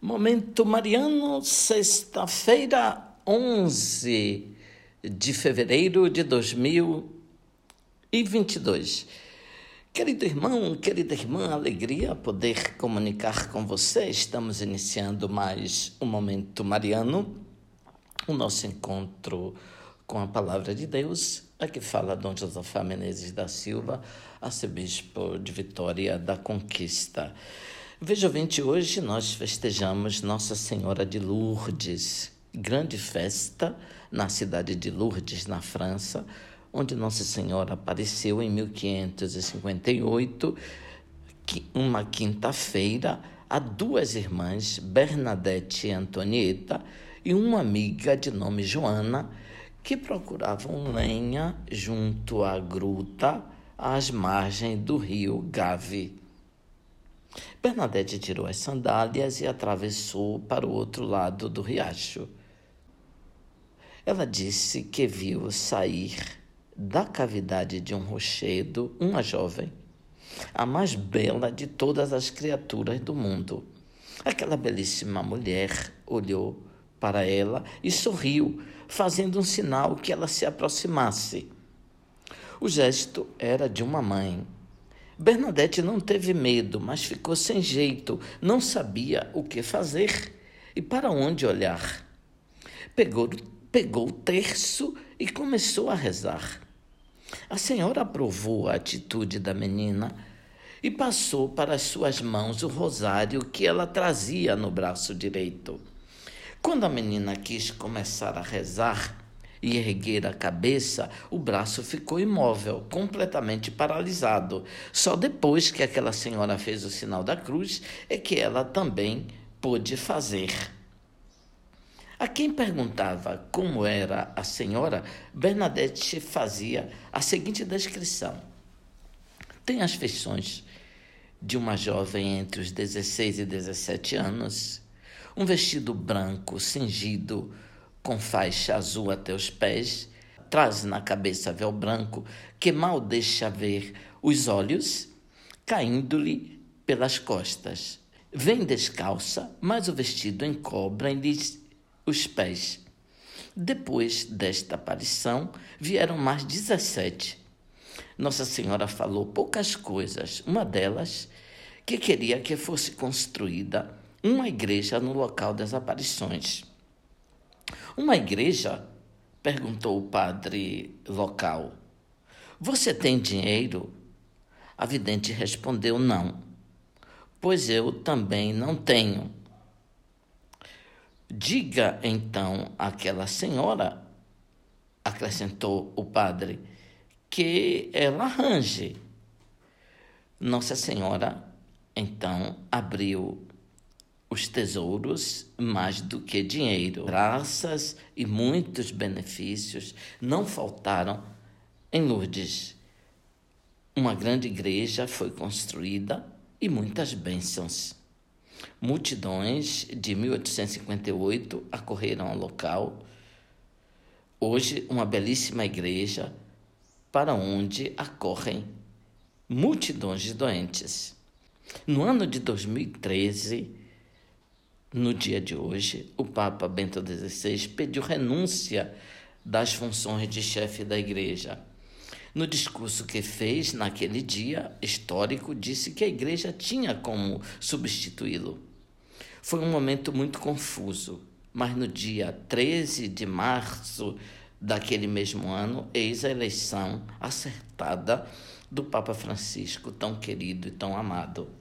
Momento Mariano, sexta-feira, 11 de fevereiro de 2022. Querido irmão, querida irmã, alegria poder comunicar com você. Estamos iniciando mais um Momento Mariano, o nosso encontro com a Palavra de Deus. Aqui fala Dom Josafá Menezes da Silva, arcebispo de Vitória da Conquista. Veja, ouvinte, hoje nós festejamos Nossa Senhora de Lourdes, grande festa na cidade de Lourdes, na França, onde Nossa Senhora apareceu em 1558, uma quinta-feira, a duas irmãs, Bernadette e Antonieta, e uma amiga de nome Joana, que procuravam lenha junto à gruta às margens do rio Gave. Bernadette tirou as sandálias e atravessou para o outro lado do riacho. Ela disse que viu sair da cavidade de um rochedo uma jovem, a mais bela de todas as criaturas do mundo. Aquela belíssima mulher olhou para ela e sorriu, fazendo um sinal que ela se aproximasse. O gesto era de uma mãe Bernadette não teve medo, mas ficou sem jeito, não sabia o que fazer e para onde olhar. Pegou, pegou o terço e começou a rezar. A senhora aprovou a atitude da menina e passou para as suas mãos o rosário que ela trazia no braço direito. Quando a menina quis começar a rezar, e erguer a cabeça, o braço ficou imóvel, completamente paralisado. Só depois que aquela senhora fez o sinal da cruz é que ela também pôde fazer. A quem perguntava como era a senhora, Bernadette fazia a seguinte descrição: Tem as feições de uma jovem entre os 16 e 17 anos, um vestido branco cingido com faixa azul até os pés, traz na cabeça véu branco que mal deixa ver os olhos, caindo-lhe pelas costas. Vem descalça, mas o vestido encobre-lhe os pés. Depois desta aparição, vieram mais dezessete. Nossa Senhora falou poucas coisas, uma delas que queria que fosse construída uma igreja no local das aparições. Uma igreja? perguntou o padre local. Você tem dinheiro? A vidente respondeu: Não, pois eu também não tenho. Diga então àquela senhora, acrescentou o padre, que ela arranje. Nossa Senhora então abriu os tesouros mais do que dinheiro. Graças e muitos benefícios não faltaram em Lourdes. Uma grande igreja foi construída e muitas bênçãos. Multidões de 1858 acorreram ao local. Hoje, uma belíssima igreja para onde acorrem multidões de doentes. No ano de 2013, no dia de hoje, o Papa Bento XVI pediu renúncia das funções de chefe da Igreja. No discurso que fez naquele dia histórico, disse que a Igreja tinha como substituí-lo. Foi um momento muito confuso, mas no dia 13 de março daquele mesmo ano, eis a eleição acertada do Papa Francisco, tão querido e tão amado.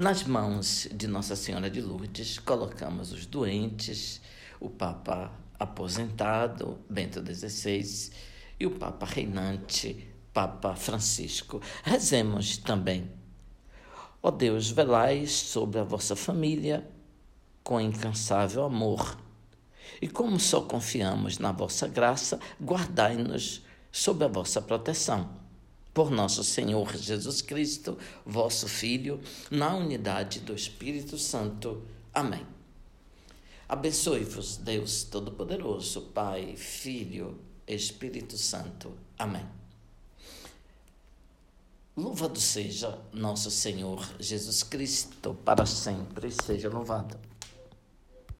Nas mãos de Nossa Senhora de Lourdes, colocamos os doentes, o Papa aposentado, Bento XVI, e o Papa reinante, Papa Francisco. Rezemos também. Ó Deus, velais sobre a vossa família com incansável amor. E como só confiamos na vossa graça, guardai-nos sob a vossa proteção por nosso Senhor Jesus Cristo, vosso Filho, na unidade do Espírito Santo. Amém. Abençoe-vos, Deus Todo-Poderoso, Pai, Filho, Espírito Santo. Amém. Louvado seja nosso Senhor Jesus Cristo, para sempre seja louvado.